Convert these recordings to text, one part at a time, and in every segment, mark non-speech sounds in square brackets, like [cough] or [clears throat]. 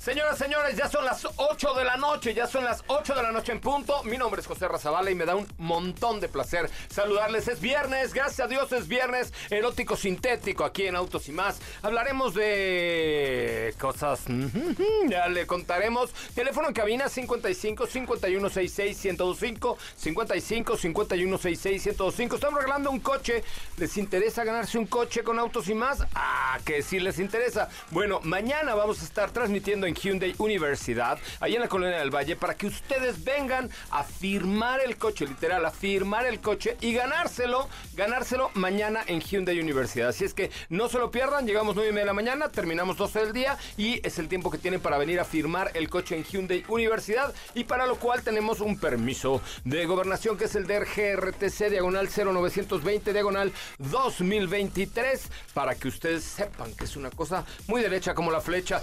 Señoras, señores, ya son las 8 de la noche, ya son las 8 de la noche en punto. Mi nombre es José Razabala y me da un montón de placer saludarles. Es viernes, gracias a Dios es viernes, erótico sintético aquí en Autos y más. Hablaremos de cosas, ya le contaremos. Teléfono en cabina 55 51 66 1025 55 51 66 1025. Estamos regalando un coche. ¿Les interesa ganarse un coche con Autos y más? Ah, que sí les interesa. Bueno, mañana vamos a estar transmitiendo en Hyundai Universidad, ahí en la colonia del Valle, para que ustedes vengan a firmar el coche, literal, a firmar el coche y ganárselo, ganárselo mañana en Hyundai Universidad. Así es que no se lo pierdan, llegamos 9 y media de la mañana, terminamos 12 del día y es el tiempo que tienen para venir a firmar el coche en Hyundai Universidad y para lo cual tenemos un permiso de gobernación que es el de GRTC diagonal 0920 diagonal 2023 para que ustedes sepan que es una cosa muy derecha como la flecha.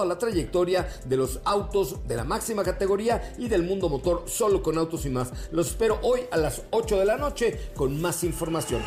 todo la trayectoria de los autos de la máxima categoría y del mundo motor solo con autos y más. Los espero hoy a las 8 de la noche con más información.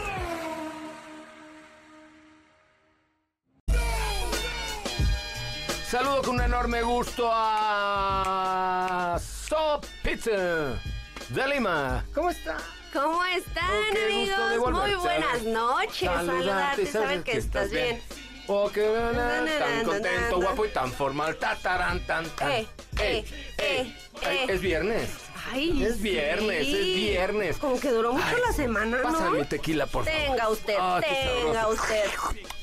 Saludo con un enorme gusto a Stop Pizza de Lima. ¿Cómo está? ¿Cómo están, qué gusto de amigos? Muy buenas noches. Saludarte, Saludarte, sabes saben que que estás estás bien. bien. Oh, Na, na, tan contento, guapo y tan formal. Ta, taran, tan, tan. Eh, eh, eh, Ay, eh. Es viernes. Ay, Es viernes, sí. es viernes. Como que duró mucho Ay, la semana, ¿no? Pásame mi tequila, por favor. Tenga usted, Ah, tenga usted.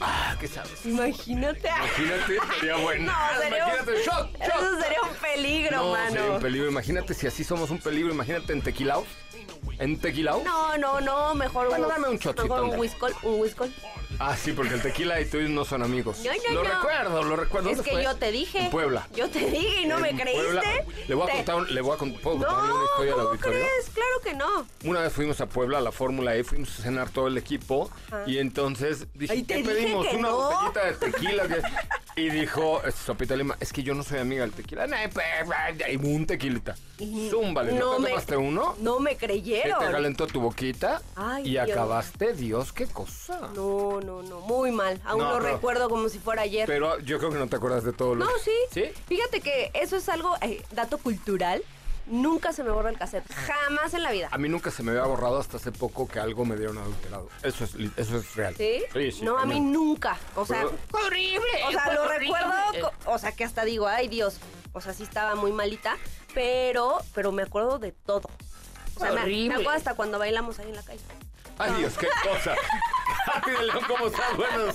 Ah, qué sabes. Imagínate. Imagínate, sería bueno. No, sería un- Imagínate, shot, shot. Eso sería un peligro, No, mano. sería un peligro. Imagínate si así somos un peligro. Imagínate en tequilao. ¿En tequilao? No, no, no, mejor Bueno, dame un shotcito, Mejor un whiskol, un whiskol. Ah, sí, porque el tequila y tú no son amigos. No, no, lo no. recuerdo, lo recuerdo. Es ¿Dónde que fue? yo te dije. En Puebla. Yo te dije y no me creíste. Puebla. Le voy a contar, un- le voy a contar, ¿puedo contarle una historia al ¿cómo auditorio? crees? Claro que no. Una vez fuimos a Puebla a la Fórmula E, fuimos a cenar todo el equipo y entonces dije, ¿qué pedimos? Una botellita de tequila. que- [laughs] Y dijo, este, Sopita Lima, es que yo no soy amiga del tequila. "No, pues, Y un tequilita. Zúmbale, ¿no, te tomaste uno? No me ¿Qué creyeron. te calentó tu boquita? Ay, y Dios. acabaste, Dios, qué cosa. No, no, no, muy mal. Aún No, lo recuerdo como si fuera ayer. Pero yo creo que no te acuerdas de todo lo no, sí. ¿Sí? Fíjate que eso es algo, eh, dato cultural. Nunca se me borra el cassette. Jamás en la vida. A mí nunca se me había borrado hasta hace poco que algo me dieron adulterado. Eso es, eso es real. ¿Sí? Sí, sí. no, a mí nunca. O sea, Pero- horrible. O sea, lo recuerdo, o sea, que hasta digo, ay Dios. O sea, sí estaba muy malita, pero, pero me acuerdo de todo. O sea, me, me acuerdo hasta cuando bailamos ahí en la calle. Ay, Dios, qué cosa. [laughs] Katy de León, ¿cómo estás? Buenas,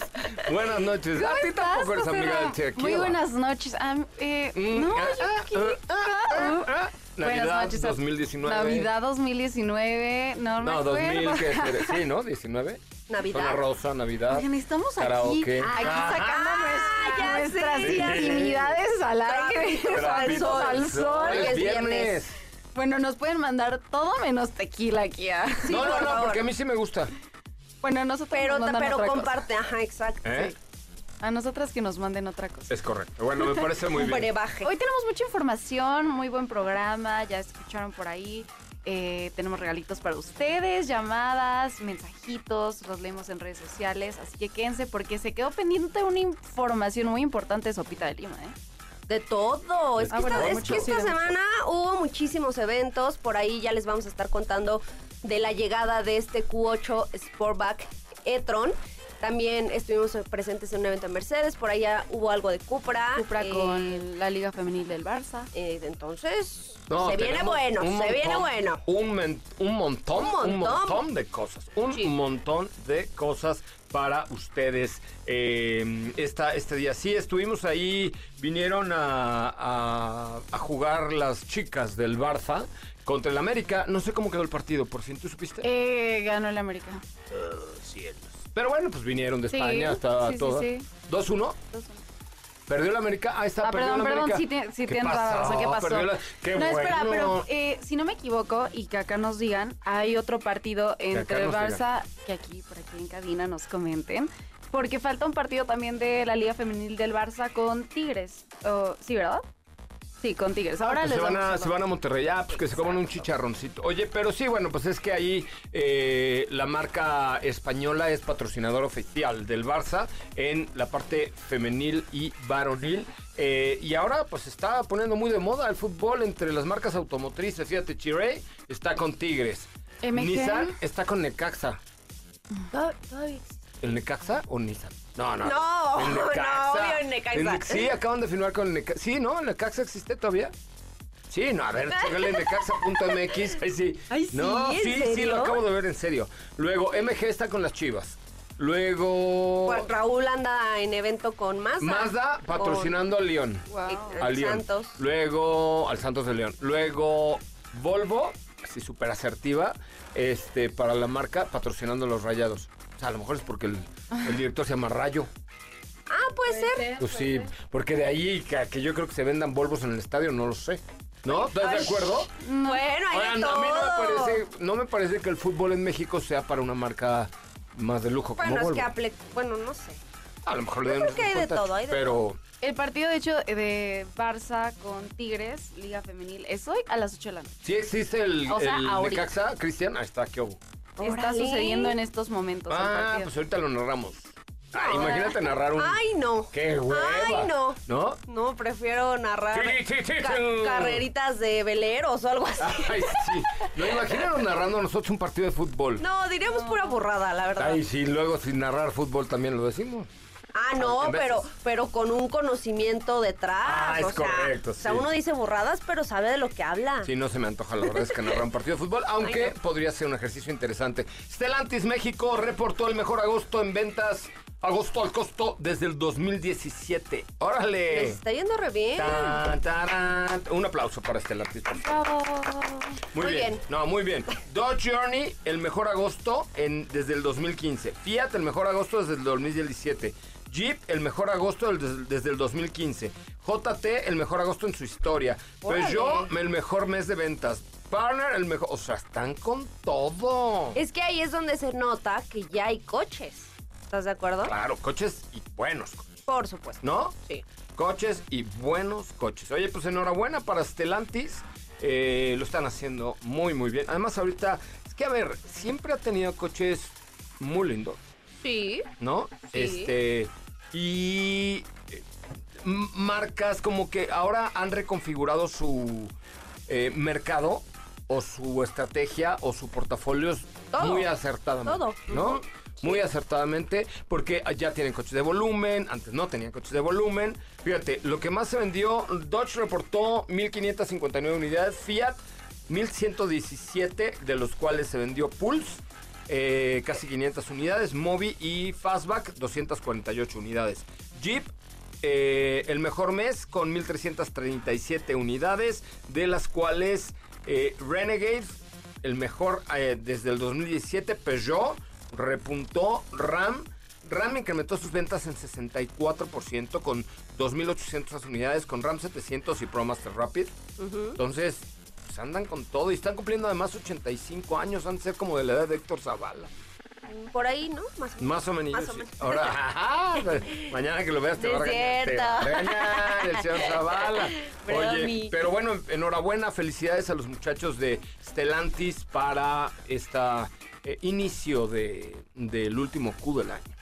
buenas noches. ¿Cómo a ti estás, tampoco eres amiga del Che. ¿qué Muy buenas noches. Eh, Mm, no, ah, yo ah, aquí. ah, ah, Navidad 2019. Navidad 2019, no, no, 2000, ¿qué Sí, ¿no? 19. Navidad. Zona rosa, Navidad. Oigan, estamos aquí, aquí sacando ah, nuestras intimidades al aire. Al sol, al sol. Es viernes. Bueno, nos pueden mandar todo menos tequila aquí. ¿ah? no, no, no, porque a mí sí me gusta. Bueno, nosotros Pero, nos pero comparte, ajá, exacto. ¿Eh? A nosotras que nos manden otra cosa. Es correcto. Bueno, me parece muy [laughs] bien. Brebaje. Hoy tenemos mucha información, muy buen programa, ya escucharon por ahí. Eh, tenemos regalitos para ustedes, llamadas, mensajitos, los leemos en redes sociales, así que quédense porque se quedó pendiente una información muy importante de Sopita de Lima, ¿eh? De todo. Es que, esta, semana hubo muchísimos eventos. Por ahí ya les vamos a estar contando de la llegada de este Q8 Sportback e-tron. También estuvimos presentes en un evento en Mercedes, por allá hubo algo de Cupra. Cupra eh, con la Liga Femenil del Barça. Eh, entonces, se viene bueno, se viene bueno. Un, un, montón, un montón, de cosas. Un montón de cosas para ustedes eh, este día. Sí, estuvimos ahí, vinieron a, a, jugar las chicas del Barça contra el América. No sé cómo quedó el partido, por fin, ¿tú supiste? Eh, ganó el América. Uh, cielos. Pero bueno, pues vinieron de España, estaba sí, todo. Sí, 2-1. ¿Perdió la América? Ah, está, ah, perdón, perdón, sí, te, sí razón. ¿Qué pasó? Qué no, espera, pero eh, si no me equivoco, y que acá nos digan, hay otro partido entre Barça, que aquí, por aquí en cabina nos comenten, porque falta un partido también de la Liga Femenil del Barça con Tigres. sí, ¿verdad? Sí, con Tigres. Ahora pues les se, van a, se van a Monterrey. Ah, pues que se coman un chicharroncito. Oye, pero sí, bueno, pues es que ahí eh, la marca española es patrocinador oficial del Barça en la parte femenil y varonil. Eh, y ahora pues está poniendo muy de moda el fútbol entre las marcas automotrices. Fíjate, Chirey está con Tigres. Nissan está con Necaxa. ¿El Necaxa o Nissan? No, no. No, el [laughs] Necaxa. no, Necaxa. sí, acaban de firmar con el Necaxa. Sí, ¿no? ¿El Necaxa existe todavía? Sí, no, a ver, chécale necaxa.mx. Ay, sí. Ay, sí, no, sí, sí, lo acabo de ver en serio. Luego, MG está con las chivas. Luego. Pues Raúl anda en evento con Mazda. Mazda patrocinando al León. Al León. Santos. Luego, al Santos de León. Luego, Volvo, así súper asertiva, este, para la marca, patrocinando los rayados. O sea, a lo mejor es porque el, director se llama Rayo. Ah, puede ser. Pues sí, porque de ahí que, yo creo que se vendan Volvos en el estadio, no lo sé. ¿No? ¿Estás de acuerdo? Bueno, hay todo. A mí no me, parece, no me parece que el fútbol en México sea para una marca más de lujo bueno, como es que bueno, no sé. A lo mejor le den que hay de todo, hay de pero... El partido, de hecho, de Barça con Tigres, Liga Femenil, es hoy a las 8 de la noche. Sí existe el, o sea, el Necaxa, Cristian, ahí está, ¿qué hubo? Está sucediendo en estos momentos. Ah, pues ahorita lo narramos. Ah, imagínate narrar un. Ay, no. ¡Qué hueva! Ay, no. ¿No? No, prefiero narrar carreritas de veleros o algo así. Ay, sí. [laughs] No, imagínanos narrando nosotros un partido de fútbol. No, diríamos pura burrada, la verdad. Ay, sí, luego sin narrar fútbol también lo decimos. Ah, no, pero, pero con un conocimiento detrás. Ah, es correcto. O sea, uno dice burradas, pero sabe de lo que habla. Sí, no se me antoja, la verdad es que narrar un partido de fútbol, aunque podría ser un ejercicio interesante. Stellantis México reportó el mejor agosto en ventas agosto al costo desde el 2017. ¡Órale! Les está yendo re bien. Un aplauso para Stellantis, por Muy, bien. No, muy bien. Dodge Journey, el mejor agosto en, desde el 2015. Fiat, el mejor agosto desde el 2017. Jeep, el mejor agosto desde el 2015. JT, el mejor agosto en su historia. Peugeot, el mejor mes de ventas. Partner, el mejor. O sea, están con todo. Es que ahí es donde se nota que ya hay coches. ¿Estás de acuerdo? Claro, coches y buenos coches. Por supuesto. ¿No? Sí. Coches y buenos coches. Oye, pues enhorabuena para Stellantis. Eh, lo están haciendo muy, muy bien. Además, ahorita, es que a ver, siempre ha tenido coches muy lindos. Sí. ¿No? Sí. Este. Y eh, marcas como que ahora han reconfigurado su eh, mercado o su estrategia o su portafolio muy acertadamente. Todo. ¿No? Muy acertadamente porque ya tienen coches de volumen, antes no tenían coches de volumen. Fíjate, lo que más se vendió, Dodge reportó 1559 unidades, Fiat 1117, de los cuales se vendió Pulse eh, casi 500 unidades. Mobi y Fastback, 248 unidades. Jeep, eh, el mejor mes con 1.337 unidades, de las cuales eh, Renegade, el mejor eh, desde el 2017, Peugeot, repuntó Ram. Ram incrementó sus ventas en 64% con 2.800 unidades, con Ram 700 y ProMaster Rapid. Entonces, pues andan con todo y están cumpliendo además 85 años, han de ser como de la edad de Héctor Zavala. Por ahí, ¿no? Más o menos. Más o menos. Ahora, [laughs] mañana que lo veas te va a regañar, el señor Zavala. [laughs] Oye, pero bueno, enhorabuena, felicidades a los muchachos de Stellantis para este inicio de, del último Q del año.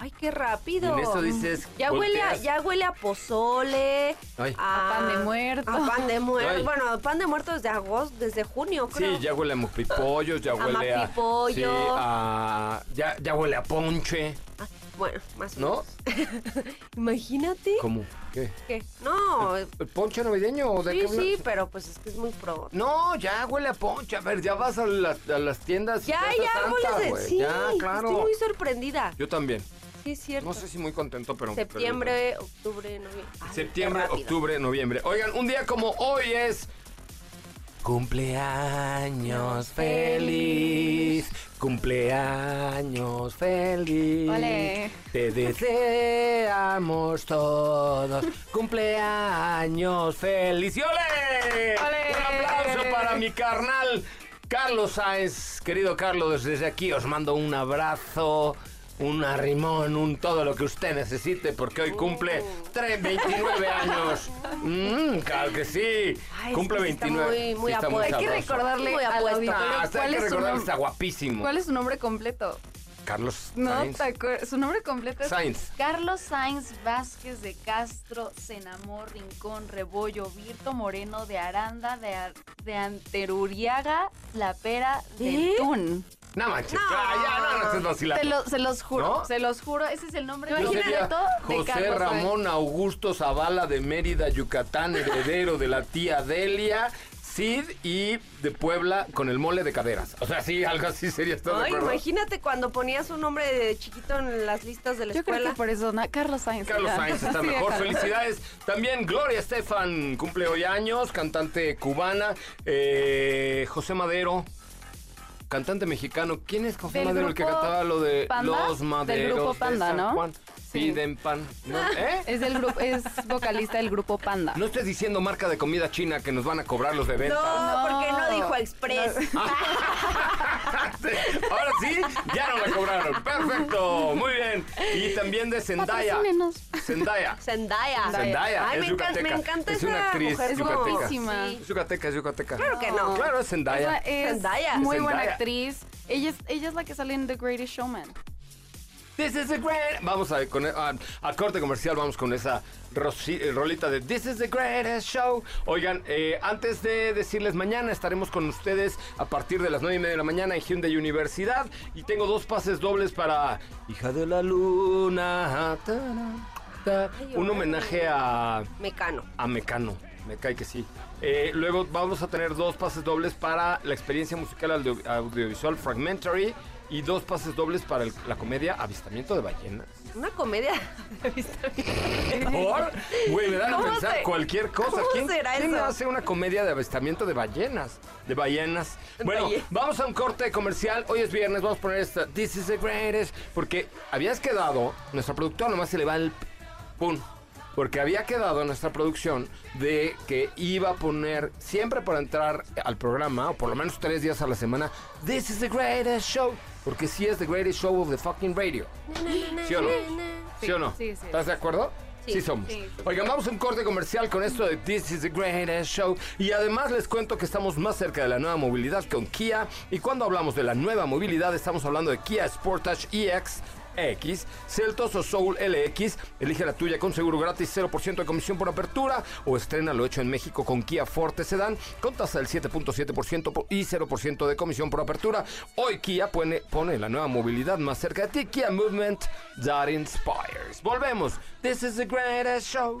Ay, qué rápido. En eso dices. Ya huele, a, ya huele a pozole, a, pan de muerto. A pan de muerto. Bueno, pan de muerto desde agosto, desde junio, creo. Sí, ya huele a mupipollos, ya huele a. Sí, a. Ya, ya huele a ponche. Ah, bueno, más o menos. ¿No? [laughs] Imagínate. ¿Cómo? ¿Qué? ¿Qué? No. ¿El, ponche navideño o de Sí, sí, pero pues es que es muy pro. No, ya huele a ponche. A ver, ya vas a, a las tiendas. Ya, ya, huele de. Sí, ya, claro. Estoy muy sorprendida. Yo también. No sé si muy contento, pero... Septiembre, octubre, noviembre. Septiembre, octubre, noviembre. Oigan, un día como hoy es... Cumpleaños feliz, cumpleaños feliz. Te deseamos todos cumpleaños feliz. ¡Y ole! Un aplauso para mi carnal Carlos Sáenz. Querido Carlos, desde aquí os mando un abrazo un arrimón, un todo lo que usted necesite, porque hoy cumple 29 años. Mm, claro que sí. cumple 29. Muy, muy Hay que recordarle muy al auditorio ah, cuál es su nombre. Está guapísimo. ¿Cuál es su nombre completo? Carlos no, Sainz. Su nombre completo es Sainz. Carlos Sainz Vázquez de Castro, Senamor, Rincón, Rebollo, Virto Moreno, de Aranda, de, de Anteruriaga, La Pera, de Tun. No manches. No. ya, no, no, se, lo, se los juro, se los juro. Ese es el nombre de José Ramón Augusto Zavala de Mérida, Yucatán, heredero de la tía Delia. Cid y de Puebla con el mole de caderas. O sea, sí, algo así sería todo. Ay, imagínate cuando ponías un nombre de chiquito en las listas de la escuela. Yo creo que por eso, Carlos Sainz. Carlos Sainz está [laughs] mejor. Felicidades. También Gloria Estefan cumple hoy años, cantante cubana. Eh, José Madero cantante mexicano. ¿Quién es José Madero, el que cantaba lo de Los Maderos? Del grupo Panda, ¿no? Piden pan. [laughs] ¿Eh? Es del grupo, es vocalista del grupo Panda. No estés diciendo marca de comida china que nos van a cobrar los de venta. No, porque no dijo Express. [laughs] Ahora sí, ya no la cobraron. Perfecto, muy bien. Y también de Zendaya. Zendaya. [laughs] Zendaya. Zendaya. Ay, es me, encanta, me encanta Es una actriz es yucateca. Sí. Es yucateca, es yucateca. Claro que no. Claro, es Zendaya. Es Zendaya. Muy buena actriz. Ella es, ella es la que sale en The Greatest Showman. This is the great. Vamos a, con, a, corte comercial, vamos con esa eh, rolita de This is the greatest show. Oigan, eh, antes de decirles mañana estaremos con ustedes a partir de las 9 y media de la mañana en Hyundai Universidad. Y tengo dos pases dobles para Hija de la Luna. Un homenaje a. Mecano. A Mecano. Me cae que sí. Eh, luego vamos a tener dos pases dobles para la experiencia musical audiovisual Fragmentary y dos pases dobles para la comedia Avistamiento de Ballenas. ¿Una comedia [laughs] de avistamiento? ¿Por? Güey, me dan a pensar cualquier cosa. ¿Cómo ¿Quién, será ¿quién eso? hace una comedia de avistamiento de ballenas? De ballenas. Bueno, vamos a un corte comercial. Hoy es viernes, vamos a poner esta This is the greatest. Porque habías quedado, nuestra productora nomás se le va el pum porque había quedado en nuestra producción de que iba a poner siempre para entrar al programa, o por lo menos tres días a la semana, This is the greatest show. Porque sí es the greatest show of the fucking radio. ¿Sí o no? ¿Sí, o no? Sí, sí. ¿Estás de acuerdo? Sí, somos. Oigan, vamos a un corte comercial con esto de This is the greatest show. Y además les cuento que estamos más cerca de la nueva movilidad con Kia. Y cuando hablamos de la nueva movilidad, estamos hablando de Kia Sportage EX X, Celtos o Soul LX. Elige la tuya con seguro gratis, 0% de comisión por apertura o estrena lo hecho en México con Kia Forte Sedan con tasa del 7.7% y 0% de comisión por apertura. Hoy Kia pone, pone la nueva movilidad más cerca de ti. Kia Movement that inspires. Volvemos. This is the greatest show.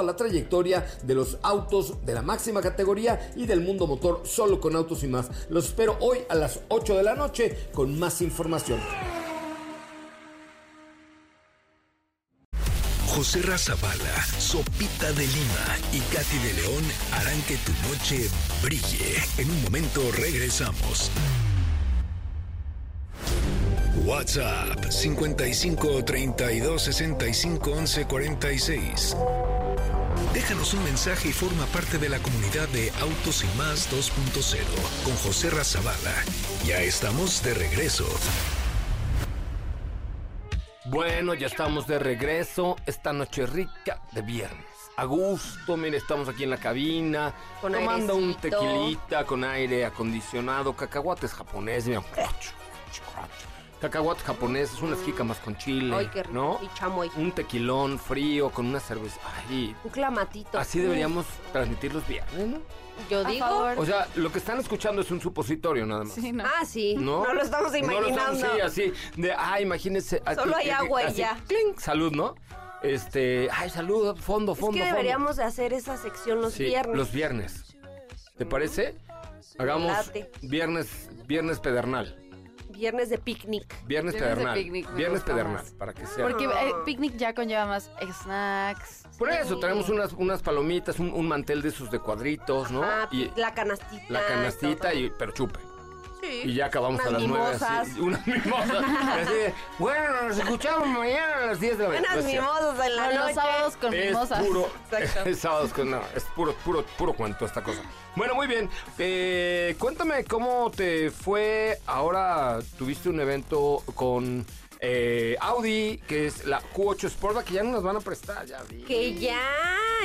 la trayectoria de los autos de la máxima categoría y del mundo motor solo con autos y más. Los espero hoy a las 8 de la noche con más información. José Razabala, Sopita de Lima y Katy de León harán que tu noche brille. En un momento regresamos. WhatsApp 55 32 65 11 46. Déjanos un mensaje y forma parte de la comunidad de Autos y Más 2.0 con José Razabala. Ya estamos de regreso. Bueno, ya estamos de regreso esta noche rica de viernes. A gusto, mire, estamos aquí en la cabina, tomando un tequilita con aire acondicionado, cacahuates japonés, mira. Cacahuate japonés, es una más con chile, Ay, qué rico. ¿no? Y chamoy. Un tequilón frío con una cerveza. Ay. Un clamatito. Así deberíamos transmitir los viernes, ¿no? Yo digo. O sea, lo que están escuchando es un supositorio nada más. Sí, no. Ah, sí. ¿No? no lo estamos imaginando. No lo estamos, sí, así. De, ah, imagínense. Solo hay agua y ya. salud, ¿no? Este, ay, salud, fondo, fondo. Es que deberíamos de hacer esa sección los sí, viernes. Los viernes. ¿Te parece? Hagamos viernes, viernes pedernal. Viernes de picnic. Viernes, pedernal. Viernes pedernal, para que sea. Porque eh, picnic ya conlleva más snacks. Por eso, traemos unas, unas palomitas, un, mantel de esos de cuadritos, ¿no? y la canastita. La canastita, y, pero chupe. Sí. Y ya acabamos a las nueve. [laughs] unas mimosas. bueno, nos escuchamos mañana a las 10 de la mañana. Unas mimosas en la noche. Los sábados con es mimosas. Puro, es [laughs] sábados con, no, es puro, puro, puro cuento esta cosa. Bueno, muy bien. Eh, cuéntame cómo te fue. Ahora tuviste un evento con eh, Audi, que es la Q8 Sportback, que ya no nos van a prestar, ya vi. Que ya,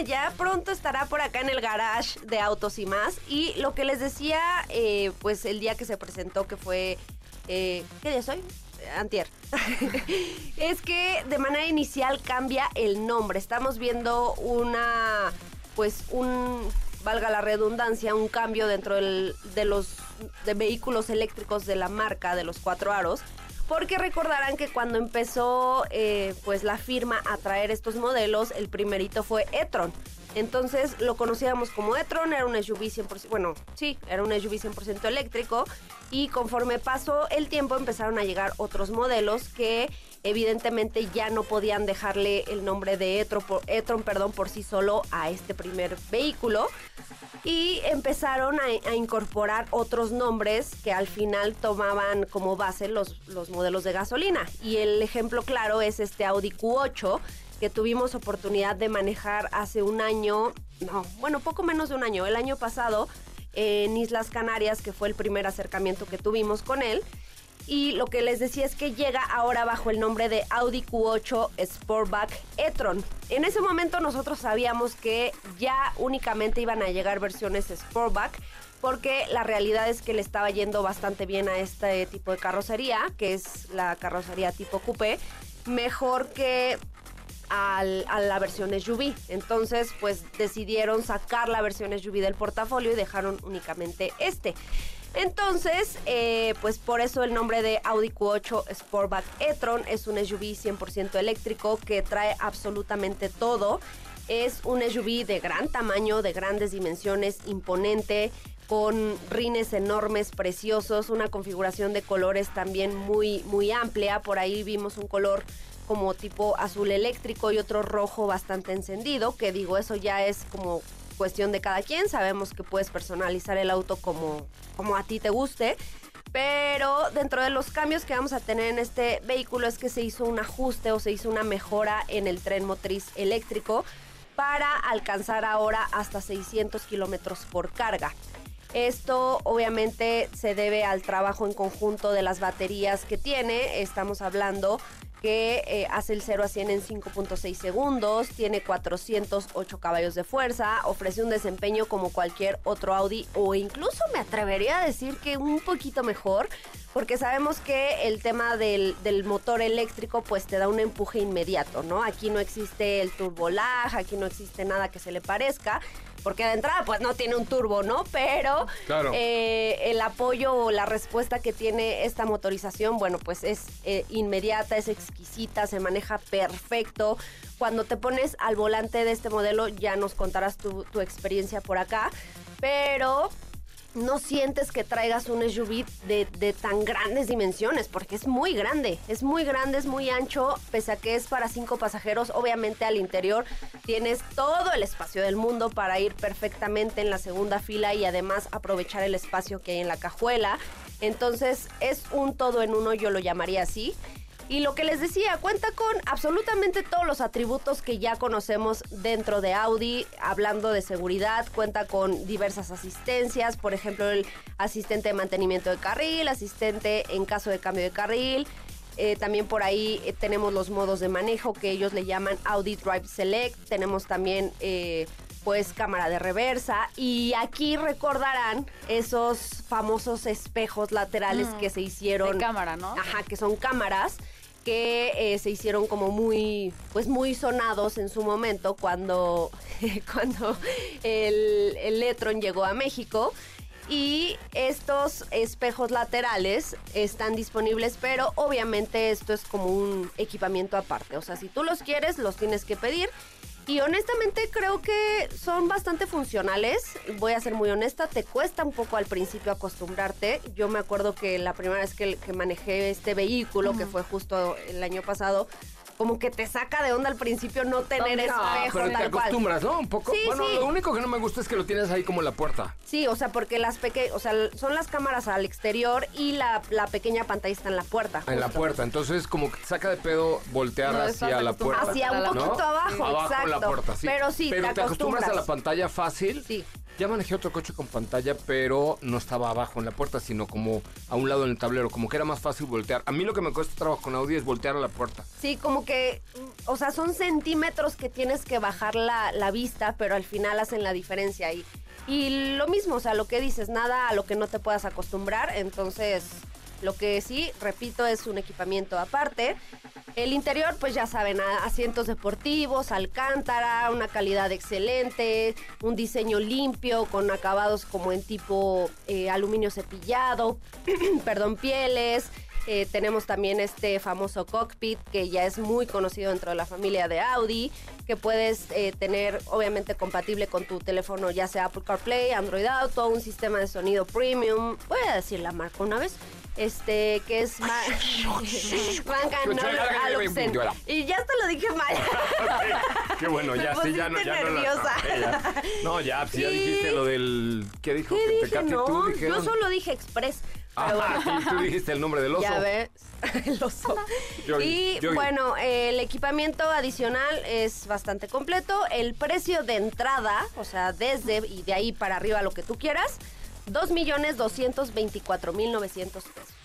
ya pronto estará por acá en el garage de Autos y más. Y lo que les decía, eh, pues el día que se presentó, que fue. ¿Qué día soy? Antier. [laughs] es que de manera inicial cambia el nombre. Estamos viendo una. Pues un valga la redundancia, un cambio dentro de los de vehículos eléctricos de la marca de los cuatro aros. Porque recordarán que cuando empezó eh, pues la firma a traer estos modelos, el primerito fue e-tron. Entonces lo conocíamos como e-tron, era un SUV 100%, bueno, sí, era un SUV 100% eléctrico y conforme pasó el tiempo empezaron a llegar otros modelos que evidentemente ya no podían dejarle el nombre de e-tron, perdón, por sí solo a este primer vehículo y empezaron a, incorporar otros nombres que al final tomaban como base los, los modelos de gasolina. Y el ejemplo claro es este Audi Q8 que tuvimos oportunidad de manejar hace un año, no, bueno, poco menos de un año, el año pasado en Islas Canarias, que fue el primer acercamiento que tuvimos con él. Y lo que les decía es que llega ahora bajo el nombre de Audi Q8 Sportback e-tron. En ese momento nosotros sabíamos que ya únicamente iban a llegar versiones Sportback porque la realidad es que le estaba yendo bastante bien a este tipo de carrocería, que es la carrocería tipo coupé, mejor que a la versión SUV. Entonces, pues decidieron sacar la versión SUV del portafolio y dejaron únicamente este. Entonces, eh, pues por eso el nombre de Audi Q8 Sportback e-tron es un SUV 100% eléctrico que trae absolutamente todo. Es un SUV de gran tamaño, de grandes dimensiones, imponente, con rines enormes, preciosos, una configuración de colores también muy, muy amplia. Por ahí vimos un color como tipo azul eléctrico y otro rojo bastante encendido, que digo, eso ya es como cuestión de cada quien. Sabemos que puedes personalizar el auto como, como a ti te guste. Pero dentro de los cambios que vamos a tener en este vehículo es que se hizo un ajuste o se hizo una mejora en el tren motriz eléctrico para alcanzar ahora hasta 600 kilómetros por carga. Esto obviamente se debe al trabajo en conjunto de las baterías que tiene. Estamos hablando que eh, hace el 0 a 100 en 5.6 segundos, tiene 408 caballos de fuerza, ofrece un desempeño como cualquier otro Audi o incluso me atrevería a decir que un poquito mejor, porque sabemos que el tema del, motor eléctrico pues te da un empuje inmediato, ¿no? Aquí no existe el turbolag, aquí no existe nada que se le parezca porque de entrada pues no tiene un turbo, ¿no? Pero eh, el apoyo o la respuesta que tiene esta motorización, bueno, pues es eh, inmediata, es exquisita, se maneja perfecto. Cuando te pones al volante de este modelo ya nos contarás tu, tu experiencia por acá, pero no sientes que traigas un SUV de, tan grandes dimensiones, porque es muy grande, es muy grande, es muy ancho, pese a que es para cinco pasajeros, obviamente al interior tienes todo el espacio del mundo para ir perfectamente en la segunda fila y además aprovechar el espacio que hay en la cajuela. Entonces es un todo en uno, yo lo llamaría así. Y lo que les decía, cuenta con absolutamente todos los atributos que ya conocemos dentro de Audi, hablando de seguridad, cuenta con diversas asistencias, por ejemplo, el asistente de mantenimiento de carril, asistente en caso de cambio de carril. Eh, también por ahí eh, tenemos los modos de manejo que ellos le llaman Audi Drive Select. Tenemos también eh, pues cámara de reversa y aquí recordarán esos famosos espejos laterales mm, que se hicieron. De cámara, ¿no? Ajá, que son cámaras que eh, se hicieron como muy, pues muy sonados en su momento cuando, [laughs] cuando el, el Letron llegó a México. Y estos espejos laterales están disponibles, pero obviamente esto es como un equipamiento aparte. O sea, si tú los quieres, los tienes que pedir. Y honestamente creo que son bastante funcionales. Voy a ser muy honesta, te cuesta un poco al principio acostumbrarte. Yo me acuerdo que la primera vez que, manejé este vehículo, que fue justo el año pasado, como que te saca de onda al principio no tener espejo pero te acostumbras, ¿no? Un poco. Sí, bueno, lo único que no me gusta es que lo tienes ahí como la puerta. Sí, o sea, porque las pequeñas, o sea, son las cámaras al exterior y la, pequeña pantalla está en la puerta. En la puerta, entonces como que te saca de pedo voltear hacia la puerta. Hacia un poquito abajo, abajo exacto. la puerta, sí. Pero sí, pero te, te acostumbras a la pantalla fácil. Sí. Ya manejé otro coche con pantalla, pero no estaba abajo en la puerta, sino como a un lado en el tablero, como que era más fácil voltear. A mí lo que me cuesta trabajo con Audi es voltear a la puerta. Sí, como que, o sea, son centímetros que tienes que bajar la, la vista, pero al final hacen la diferencia. Y, y lo mismo, o sea, lo que dices, nada a lo que no te puedas acostumbrar, entonces lo que sí, repito, es un equipamiento aparte. El interior, pues ya saben, asientos deportivos, alcántara, una calidad excelente, un diseño limpio con acabados como en tipo eh, aluminio cepillado, [clears throat] perdón, pieles. Eh, tenemos también este famoso cockpit que ya es muy conocido dentro de la familia de Audi, que puedes eh, tener obviamente compatible con tu teléfono, ya sea Apple CarPlay, Android Auto, un sistema de sonido premium. Voy a decir la marca una vez este, que es Y ya hasta lo dije mal. [laughs] Qué bueno, ya, sí, ya no, ya nerviosa. no, no, ya, sí, ya dijiste lo del... ¿Qué dijo? ¿Qué dije? No, yo solo dije Express. Ah, tú dijiste el nombre del [laughs] oso. Ya ves, [laughs] el oso. y bueno, el equipamiento adicional es bastante completo. El precio de entrada, o sea, desde y de ahí para arriba lo que tú quieras, 2.224.900 pesos.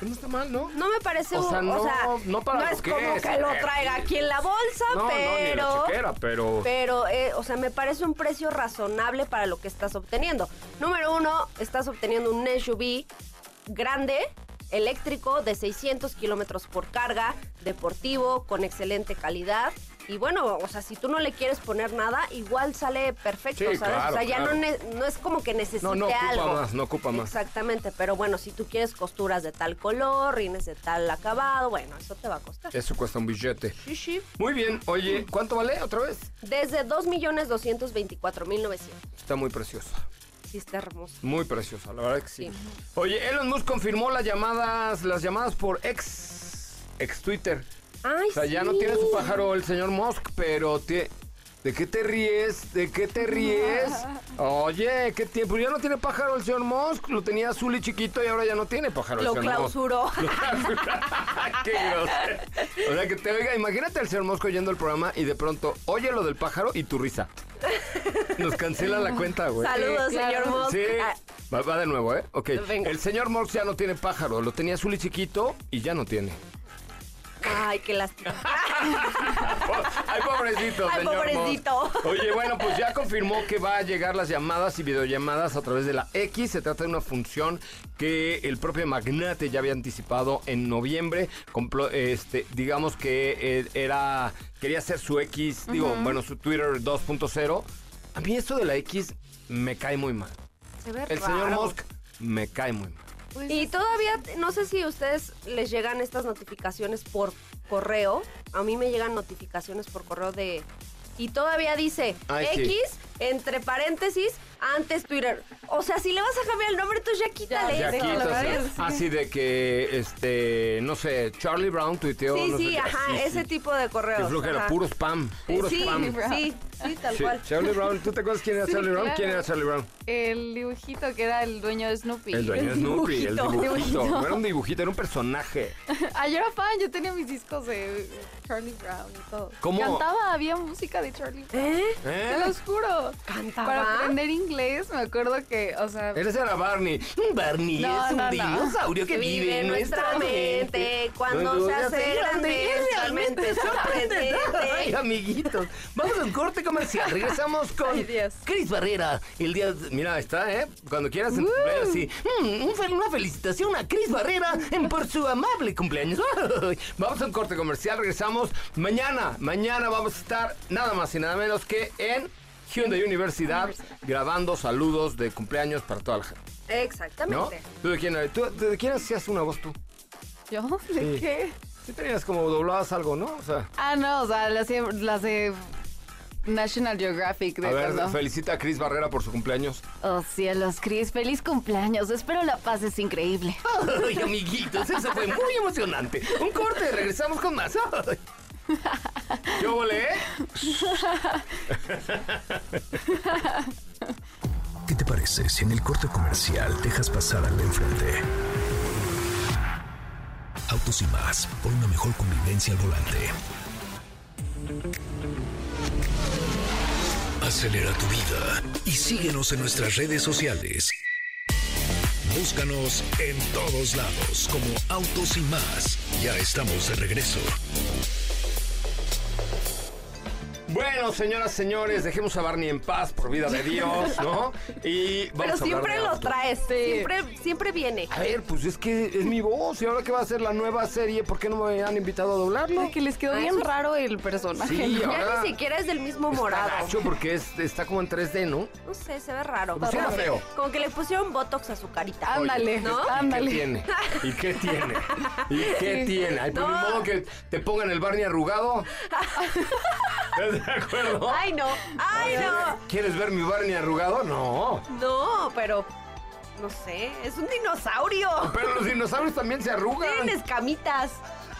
Pues no está mal, ¿no? No me parece o sea, no, o sea, no, para es como que lo traiga aquí en la bolsa, pero, pero pero eh, o sea, me parece un precio razonable para lo que estás obteniendo. Número uno, estás obteniendo un SUV grande, eléctrico de 600 kilómetros por carga, deportivo, con excelente calidad y bueno, o sea, si tú no le quieres poner nada, igual sale perfecto, ¿sabes? o sea, ya no, es como que necesite no, no ocupa algo. Más, no ocupa más. Exactamente, pero bueno, si tú quieres costuras de tal color, rines de tal acabado, bueno, eso te va a costar. Eso cuesta un billete. Sí, sí. Muy bien, oye, ¿cuánto vale otra vez? Desde 2.224.900. Está muy preciosa. Sí, está hermosa. Muy preciosa, la verdad que sí. Oye, Elon Musk confirmó las llamadas, las llamadas por ex, ex Twitter o sea, ya no tiene su pájaro el señor Musk, pero ¿De qué te ríes? ¿De qué te ríes? [laughs] Oye, ¿qué tiempo? Ya no tiene pájaro el señor Musk. Lo tenía azul y chiquito y ahora ya no tiene pájaro el señor clausuró. Musk. [laughs] Lo clausuró. [laughs] ¡Qué grosero! O sea, que te oiga, imagínate al señor Musk oyendo el programa y de pronto oye lo del pájaro y tu risa. Nos cancela la cuenta, güey. Saludos, señor Musk. Sí. Va, de nuevo, ¿eh? Ok. El señor Morx ya no tiene pájaro. Lo tenía azul y chiquito y ya no tiene. Ay, qué lástima. [laughs] Ay, pobrecito, Ay, pobrecito. Oye, bueno, pues ya confirmó que va a llegar las llamadas y videollamadas a través de la X. Se trata de una función que el propio magnate ya había anticipado en noviembre. Este, digamos que eh, era quería hacer su X, digo, bueno, su Twitter 2.0. A mí esto de la X me cae muy mal. el señor Musk me cae muy mal. Pues y todavía, no sé si a ustedes les llegan estas notificaciones por correo. A mí me llegan notificaciones por correo de... Y todavía dice X, entre paréntesis, antes Twitter. O sea, si le vas a cambiar el nombre, tú ya quítale ya eso. Así de que, este, no sé, Charlie Brown tuiteó. Sí, no sí, ajá, ese tipo de correos. flujera, puro spam, puro sí, spam. Sí, sí, tal cual. Charlie Brown, ¿tú te acuerdas quién era Charlie Brown? ¿Quién era Charlie Brown? El dibujito que era el dueño de Snoopy. El dueño de Snoopy, el dibujito. No era un dibujito, era un personaje. [laughs] yo era fan, yo tenía mis discos de Charlie Brown y todo. ¿Cómo? Cantaba, había música de Charlie Brown. ¿Eh? ¿Eh? Te los juro. ¿Cantaba? Para aprender inglés, me acuerdo que, o sea... Eres era Barney. Barney es un dinosaurio que vive en nuestra mente. Cuando se hace grande, es realmente sorprendente. [laughs] Ay, amiguitos. Vamos al corte comercial. Regresamos con Cris Barrera. El día... Mira, está, ¿eh? Cuando quieras uh. así. Mm, una felicitación a Cris Barrera por su amable cumpleaños. Vamos al corte comercial. Regresamos mañana. Mañana vamos a estar nada más y nada menos que en Hyundai Universidad grabando saludos de cumpleaños para toda la gente. Exactamente. ¿Tú de quién, tú, de quién hacías una voz tú? ¿Yo? ¿De qué? Sí tenías como doblabas algo, ¿no? O sea, Ah, no, o sea, las, las de National Geographic. De a ver, felicita a Cris Barrera por su cumpleaños. Oh, cielos, Cris, feliz cumpleaños. Espero la pases increíble. Ay, amiguitos, eso fue muy emocionante. Un corte, regresamos con más. ¿Yo volé? ¿Qué te parece si en el corte comercial dejas pasar al de enfrente? Autos y más, por una mejor convivencia al volante. Acelera tu vida y síguenos en nuestras redes sociales. Búscanos en todos lados como Autos y más. Ya estamos de regreso. Bueno, señoras, señores, dejemos a Barney en paz por vida de Dios, ¿no? Y vamos Pero siempre lo traes, siempre, siempre viene. A ver, pues es que es mi voz y ahora que va a ser la nueva serie, ¿por qué no me han invitado a doblarlo? que les quedó ah, bien raro el personaje. Sí, Ya ni siquiera es del mismo morado. Está porque está como en 3D, ¿no? No sé, se ve raro. Pues era feo. Como que le pusieron botox a su carita. Ándale, ¿no? ¿Y qué tiene? ¿Y qué [laughs] tiene? ¿Y qué tiene? Ay, por pues modo que te pongan el Barney arrugado. [laughs] de acuerdo? Ay, no. Ay, no. ¿Quieres ver mi Barney arrugado? No. No, pero no sé, es un dinosaurio. Pero los dinosaurios también se arrugan. Tienen escamitas.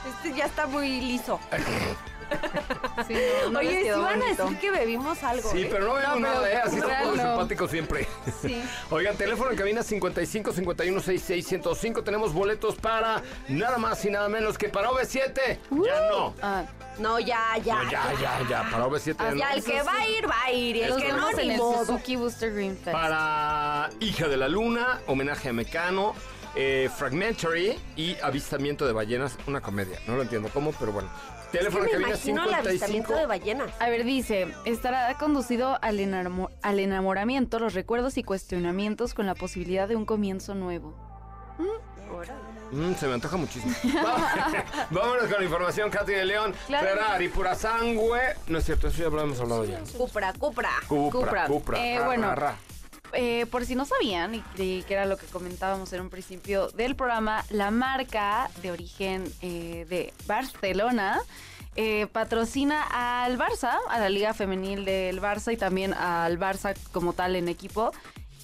Este ya está muy liso. [laughs] [laughs] Oye, si van a decir que bebimos algo. Sí, ¿eh? pero no bebimos nada, ¿eh? Así estamos simpáticos siempre. Sí. [laughs] Oigan, teléfono en cabina 55 51 66 105. Tenemos boletos para nada más y nada menos que para OV7. ya no. Ah. No, ya, ya. ya, ya, ya. Para OV7. Ah, ya, el que va a ir, va a ir. Y el que no, el Suzuki Booster Green Fest. Para Hija de la Luna, homenaje a Mecano. Eh, Fragmentary y Avistamiento de Ballenas, una comedia. No lo entiendo cómo, pero bueno. Teléfono que viene 55. de ballenas. A ver, dice, estará conducido al, al enamoramiento, los recuerdos y cuestionamientos con la posibilidad de un comienzo nuevo. Mm, se me antoja muchísimo. [laughs] [laughs] Vámonos con la información, Katy de León. Ferrari, pura sangre. No es cierto, eso ya lo hemos hablado ya. Cupra, Cupra. Cupra, Cupra. Eh, bueno, eh, por si no sabían, y que era lo que comentábamos en un principio del programa, la marca de origen eh, de Barcelona eh, patrocina al Barça, a la Liga Femenil del Barça y también al Barça como tal en equipo.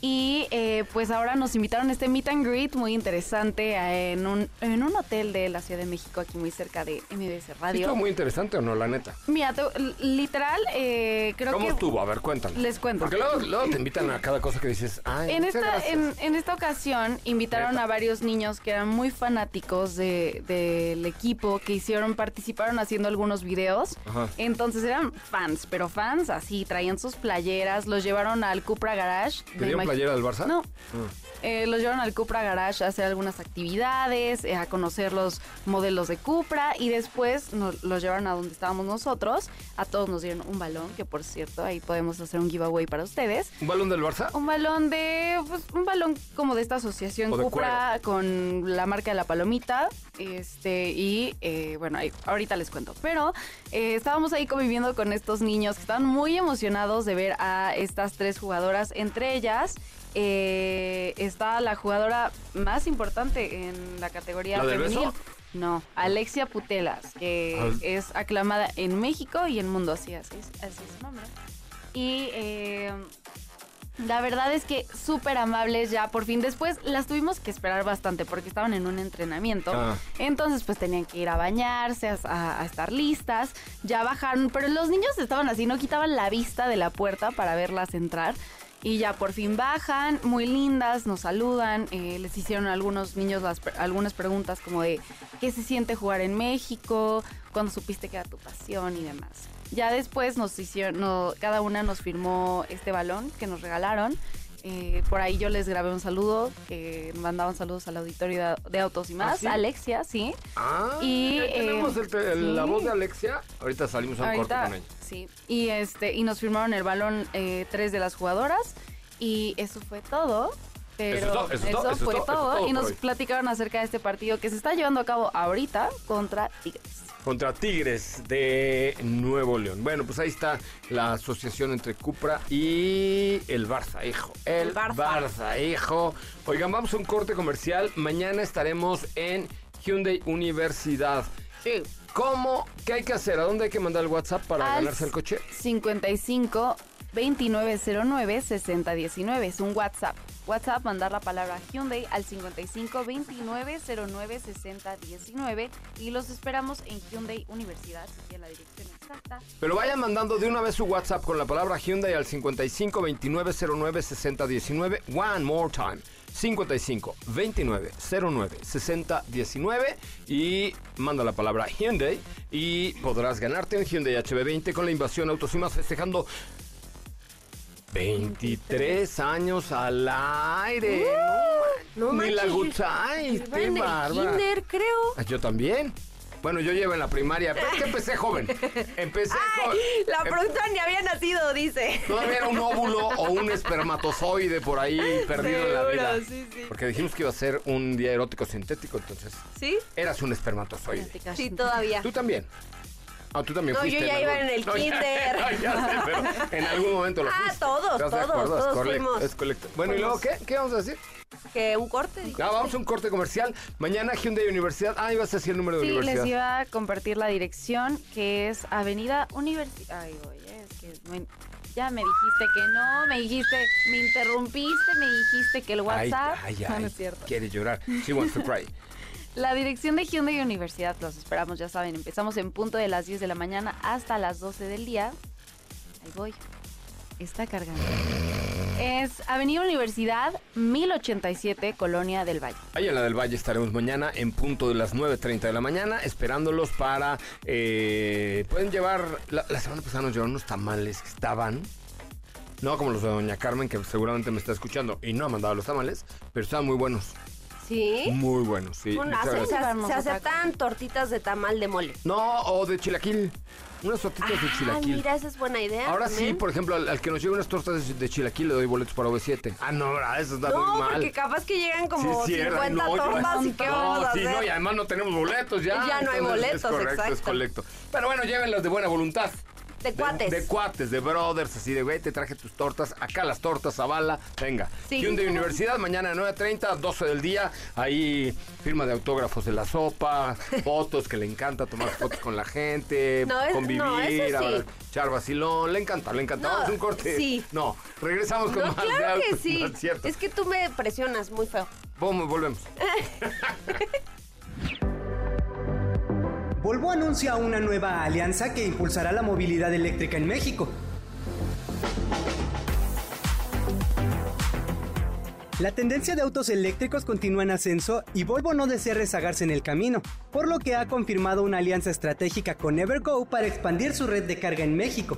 Y eh, pues ahora nos invitaron a este meet and greet muy interesante en un, en un hotel de la Ciudad de México, aquí muy cerca de MBS Radio. ¿Estuvo muy interesante o no, la neta? Mira, literal, eh, creo que... ¿Cómo estuvo? A ver, cuéntame. Les cuento. Porque luego, te invitan a cada cosa que dices, ay, en esta, en, esta ocasión invitaron a varios niños que eran muy fanáticos del de, equipo, que hicieron, participaron haciendo algunos videos. Entonces eran fans, pero fans así, traían sus playeras, los llevaron al Cupra Garage playera del Barça? No. Ah. Eh, los llevaron al Cupra Garage a hacer algunas actividades, eh, a conocer los modelos de Cupra y después nos, los llevaron a donde estábamos nosotros. A todos nos dieron un balón, que por cierto, ahí podemos hacer un giveaway para ustedes. ¿Un balón del Barça? Un balón de, pues, un balón como de esta asociación Cupra con la marca de la palomita. Este, y eh, bueno, ahorita les cuento. Pero estábamos ahí conviviendo con estos niños que estaban muy emocionados de ver a estas tres jugadoras, entre ellas eh, está la jugadora más importante en la categoría femenil. No, Alexia Putelas, que es aclamada en México y en mundo, así, así, así es su nombre. Y eh, la verdad es que súper amables ya, por fin. Después las tuvimos que esperar bastante porque estaban en un entrenamiento. Ah. Entonces pues tenían que ir a bañarse, a, a, estar listas. Ya bajaron, pero los niños estaban así, no quitaban la vista de la puerta para verlas entrar. Y ya por fin bajan, muy lindas, nos saludan, eh, les hicieron algunos niños las, algunas preguntas como de qué se siente jugar en México, cuando supiste que era tu pasión y demás. Ya después nos hicieron, cada una nos firmó este balón que nos regalaron. Eh, por ahí yo les grabé un saludo, que mandaban saludos al auditorio de, Autos y ¿Ah, más, Alexia, sí. Ah, y, tenemos eh, la voz de Alexia. Ahorita salimos a un corte con ella. Sí, y, este, y nos firmaron el balón eh, tres de las jugadoras y eso fue todo. Pero eso, fue todo, y nos platicaron acerca de este partido que se está llevando a cabo ahorita contra Tigres. Contra Tigres de Nuevo León. Bueno, pues ahí está la asociación entre Cupra y el Barça, hijo. El, Barça. hijo. Oigan, vamos a un corte comercial. Mañana estaremos en Hyundai Universidad. Sí. ¿Cómo? ¿Qué hay que hacer? ¿A dónde hay que mandar el WhatsApp para ganarse el coche? 55 2909 6019. Es un WhatsApp. WhatsApp, mandar la palabra Hyundai al 55 2909 6019 y los esperamos en Hyundai Universidad, en la dirección exacta. Pero vayan mandando de una vez su WhatsApp con la palabra Hyundai al 55 2909 6019. One more time. 55 29 09 60 19 y manda la palabra Hyundai y podrás ganarte un Hyundai HB20 con la invasión Autos y más festejando 23 años al aire. Uh, no, no Ni la gustáis, qué bárbara. creo. Ah, yo también. Bueno, yo llevo en la primaria, pero es que empecé joven. Empecé Ay, La productora ni había nacido, dice. Todavía era un óvulo o un espermatozoide por ahí perdido en la vida. Sí, sí. Porque dijimos que iba a ser un día erótico sintético, entonces. ¿Sí? Eras un espermatozoide. Sí, todavía. ¿Tú también? Ah, tú también no, fuiste. yo ya iba en el [laughs] kinder. [laughs] pero en algún momento lo Ah, todos, todos, todos fuimos. Es Bueno, ¿y luego qué? ¿Qué vamos a decir? Que un corte. Ah, vamos a un corte comercial. Mañana Hyundai Universidad. Ah, ibas a decir el número de universidad. Sí, les iba a compartir la dirección, que es Avenida Universidad. Ay, oye, es que ya me dijiste que no, me dijiste, me interrumpiste, me dijiste que el WhatsApp. Ay, [laughs] ay, ay. No, es cierto. Quiere llorar. She wants to cry. La dirección de Hyundai Universidad, los esperamos, ya saben, empezamos en punto de las 10 de la mañana hasta las 12 del día. Ahí voy. Está cargando. Es Avenida Universidad 1087, Colonia del Valle. Ahí en la del Valle estaremos mañana en punto de las 9.30 de la mañana, esperándolos para... Eh, pueden llevar... La, la semana pasada nos llevaron unos tamales que estaban... No como los de Doña Carmen, que seguramente me está escuchando y no ha mandado los tamales, pero estaban muy buenos. ¿Sí? Muy bueno, sí. se, aceptan tortitas de tamal de mole. No, o de chilaquil. Unas tortitas de ah, chilaquil. mira, esa es buena idea. Ahora sí, por ejemplo, al, que nos lleve unas tortas de, chilaquil le doy boletos para V7. Ah, no, eso está muy mal. No, porque capaz que llegan como 50 tortas y qué vamos a hacer. Sí, no, y además no tenemos boletos ya. [laughs] Ya no hay boletos, es correcto, exacto. es correcto. Pero bueno, llévenlos de buena voluntad. De cuates. De, cuates, de brothers, así de güey, te traje tus tortas. Acá las tortas, bala Venga. Sí. Hyundai Universidad, mañana a 9.30, 12 del día. Ahí firma de autógrafos de la sopa, [laughs] fotos que le encanta tomar fotos con la gente, convivir, no, echar vacilón. Le encanta, le encanta. Vamos un corte. Sí. No, regresamos con más. Claro que sí. [laughs] es, es que tú me presionas muy feo. Vamos, volvemos. [laughs] Volvo anuncia una nueva alianza que impulsará la movilidad eléctrica en México. La tendencia de autos eléctricos continúa en ascenso y Volvo no desea rezagarse en el camino, por lo que ha confirmado una alianza estratégica con Evergo para expandir su red de carga en México.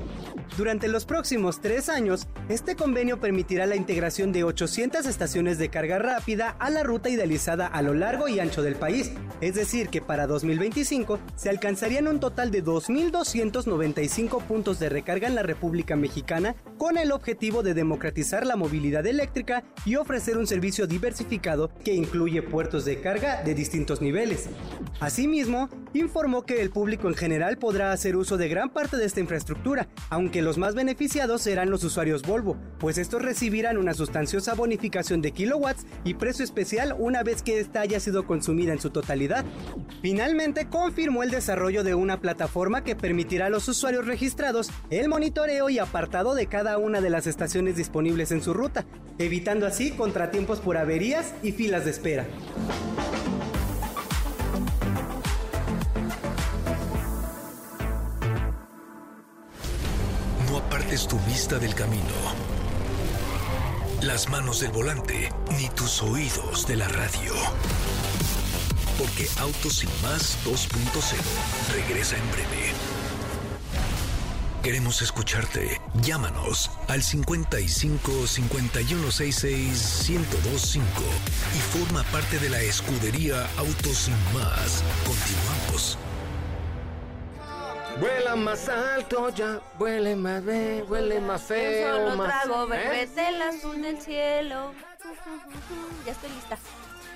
Durante los próximos tres años, este convenio permitirá la integración de 800 estaciones de carga rápida a la ruta idealizada a lo largo y ancho del país, es decir, que para 2025 se alcanzarían un total de 2.295 puntos de recarga en la República Mexicana con el objetivo de democratizar la movilidad eléctrica y ofrecer un servicio diversificado que incluye puertos de carga de distintos niveles. Asimismo, informó que el público en general podrá hacer uso de gran parte de esta infraestructura, aunque los más beneficiados serán los usuarios Volvo, pues estos recibirán una sustanciosa bonificación de kilowatts y precio especial una vez que esta haya sido consumida en su totalidad. Finalmente, confirmó el desarrollo de una plataforma que permitirá a los usuarios registrados el monitoreo y apartado de cada una de las estaciones disponibles en su ruta, evitando así contratiempos por averías y filas de espera. Apartes tu vista del camino, las manos del volante, ni tus oídos de la radio. Porque Autos y más 2.0 regresa en breve. Queremos escucharte. Llámanos al 55 5166 1025 y forma parte de la escudería Autos Sin Más. Continuamos. Vuela más alto ya, vuele más ve, huele más feo. Yo solo más, trago ¿eh? el azul del cielo. [laughs] Ya estoy lista.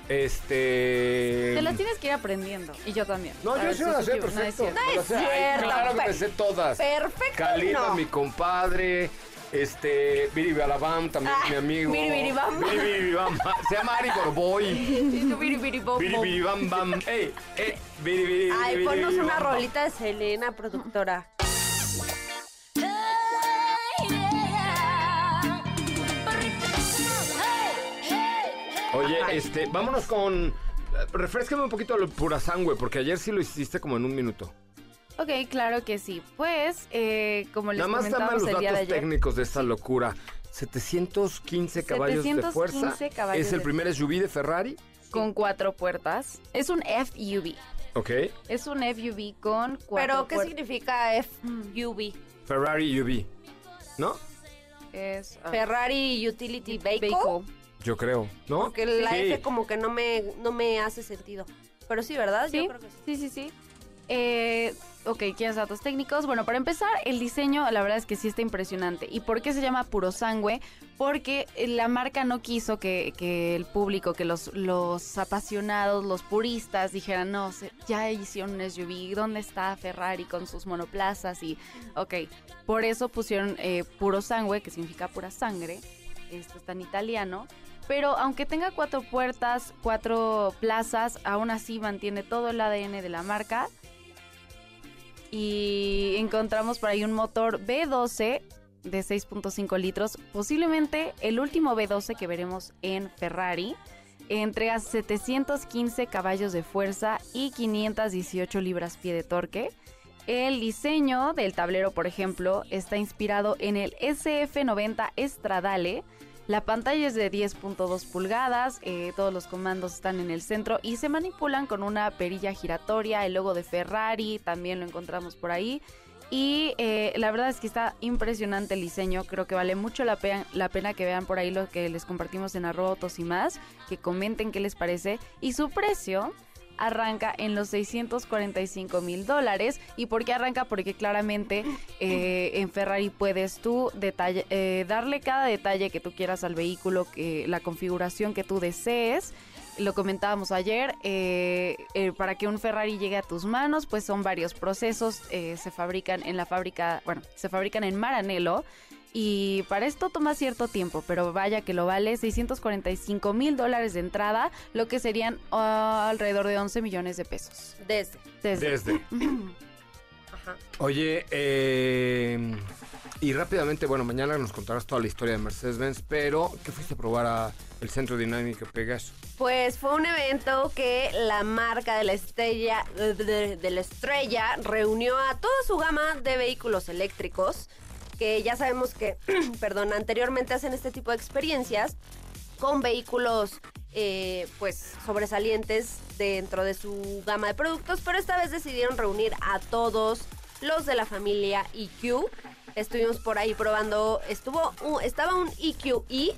Este. Te las tienes que ir aprendiendo. Y yo también. No, yo sí las sé sustitutivo. No, es perfecto. cierto. me las sé. Ay, Claro que me sé todas. Perfecto, Calita, no. mi compadre. Este, Biri Balabam, también Ah, mi amigo. Biri Biri Bam. Biri Biri Bam. Se llama Ari Borboy. Biri, biri, bom, Biri bom. Biri Bam. Ey, ey, Biri Biri Ay, ponnos una rolita de Selena, productora. Oye, este, vámonos con. eh, Refrescame un poquito lo pura sangre, porque ayer sí lo hiciste como en un minuto. Ok, claro que sí. Pues, eh, como les Nada más dame los de datos técnicos de esta locura. 715 caballos de fuerza. 715 caballos es el de- primer SUV de Ferrari. Con cuatro puertas. Es un FUV. Ok. Es un FUV con cuatro Pero, ¿qué puertas. significa FUV? Ferrari UV. ¿No? Es ah, Ferrari Utility Vehicle. vehicle. Yo creo. ¿no? Porque la Sí. F como que no me, no me hace sentido. Pero sí, ¿verdad? ¿Sí? Yo creo que sí. Sí, sí, sí. Eh, ok, ¿quieres datos técnicos? Bueno, para empezar, el diseño, la verdad es que sí está impresionante. ¿Y por qué se llama Puro Sangue? Porque eh, la marca no quiso que, el público, que los, los apasionados, los puristas dijeran, no, se- ya hicieron un SUV, ¿dónde está Ferrari con sus monoplazas? Y, ok, por eso pusieron eh, Puro Sangue, que significa pura sangre. Esto está en italiano. Pero aunque tenga cuatro puertas, cuatro plazas, aún así mantiene todo el ADN de la marca. Y encontramos por ahí un motor B12 de 6.5 litros, posiblemente el último B12 que veremos en Ferrari. Entrega 715 caballos de fuerza y 518 libras-pie de torque. El diseño del tablero, por ejemplo, está inspirado en el SF90 Stradale. La pantalla es de 10.2 pulgadas, eh, todos los comandos están en el centro y se manipulan con una perilla giratoria, el logo de Ferrari también lo encontramos por ahí. Y eh, la verdad es que está impresionante el diseño, creo que vale mucho la, pe- la pena que vean por ahí lo que les compartimos en arroba autos y más, que comenten qué les parece. Y su precio arranca en los 645 mil dólares. ¿Y por qué arranca? Porque claramente eh, [laughs] en Ferrari puedes tú detalle- eh, darle cada detalle que tú quieras al vehículo, que la configuración que tú desees. Lo comentábamos ayer, eh, eh, para que un Ferrari llegue a tus manos, pues son varios procesos, eh, se fabrican en la fábrica, bueno, se fabrican en Maranello, y para esto toma cierto tiempo, pero vaya que lo vale, 645 mil dólares de entrada, lo que serían ah, alrededor de 11 millones de pesos. Desde. Desde. Desde. [clears throat] Ajá. Oye, eh, y rápidamente, bueno, mañana nos contarás toda la historia de Mercedes-Benz, pero ¿qué fuiste a probar a el Centro Dinámico Pegaso? Pues fue un evento que la marca de la estrella de, de- de la estrella reunió a toda su gama de vehículos eléctricos que ya sabemos que, [clears throat] perdón, anteriormente hacen este tipo de experiencias con vehículos eh, pues sobresalientes dentro de su gama de productos, pero esta vez decidieron reunir a todos los de la familia EQ. Estuvimos por ahí probando, estuvo, estaba un EQE,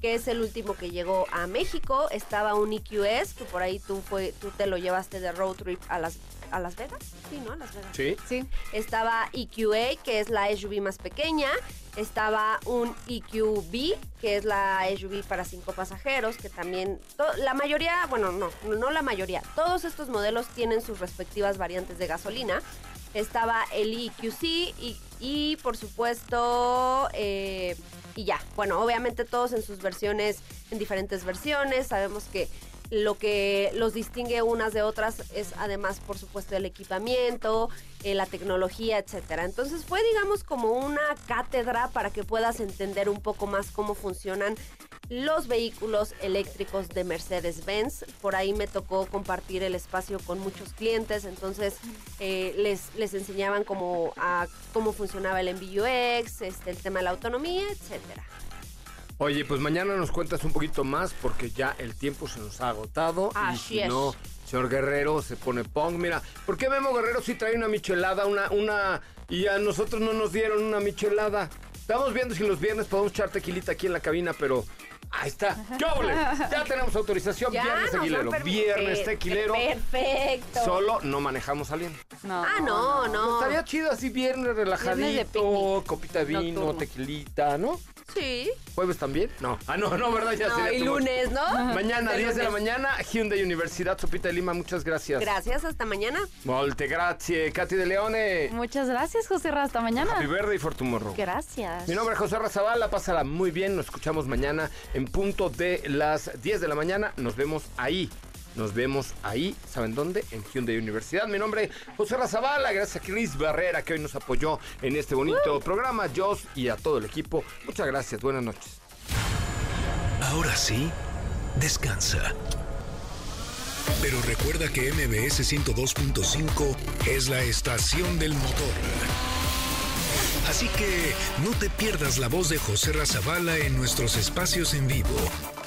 que es el último que llegó a México, estaba un EQS, que por ahí tú, fue, tú te lo llevaste de road trip a las a Las Vegas, sí, ¿no? A Las Vegas. Sí. Sí. Estaba EQA, que es la SUV más pequeña. Estaba un EQB, que es la SUV para cinco pasajeros, que también, la mayoría, bueno, no, no la mayoría, todos estos modelos tienen sus respectivas variantes de gasolina. Estaba el EQC y, y por supuesto, eh, y ya, bueno, obviamente todos en sus versiones, en diferentes versiones. Sabemos que lo que los distingue unas de otras es además, por supuesto, el equipamiento, eh, la tecnología, etcétera. Entonces fue, digamos, como una cátedra para que puedas entender un poco más cómo funcionan los vehículos eléctricos de Mercedes-Benz. Por ahí me tocó compartir el espacio con muchos clientes, entonces eh, les, les enseñaban cómo, cómo funcionaba el MBUX, este, el tema de la autonomía, etcétera. Oye, pues mañana nos cuentas un poquito más porque ya el tiempo se nos ha agotado. y si no, señor Guerrero se pone pong. Mira, ¿por qué Memo Guerrero sí trae una michelada, una, una, y a nosotros no nos dieron una michelada? Estamos viendo si los viernes podemos echar tequilita aquí en la cabina, pero Ahí está. ¡Qué [laughs] Ya tenemos autorización. viernes tequilero. Viernes tequilero. Perfecto. Solo no manejamos saliendo. No, ah, no, no. estaría chido así viernes relajadito, copita de vino, tequilita, ¿no? Sí. ¿Jueves también? No. Ah, no, no, ¿verdad? Ya no, y lunes, ¿no? Mañana, 10 de la mañana, Hyundai Universidad, Sopita de Lima, muchas gracias. Gracias, hasta mañana. Molte grazie, Katy de Leone. Muchas gracias, José Ra, hasta mañana. Happy Verde y Fortumorro. Gracias. Mi nombre es José Razabala, pásala muy bien, nos escuchamos mañana en punto de las 10 de la mañana, nos vemos ahí nos vemos ahí, ¿saben dónde? En Hyundai Universidad. Mi nombre es José Razabala, gracias a Cris Barrera que hoy nos apoyó en este bonito programa, Joss y a todo el equipo. Muchas gracias, buenas noches. Ahora sí, descansa. Pero recuerda que MBS 102.5 es la estación del motor. Así que no te pierdas la voz de José Razabala en nuestros espacios en vivo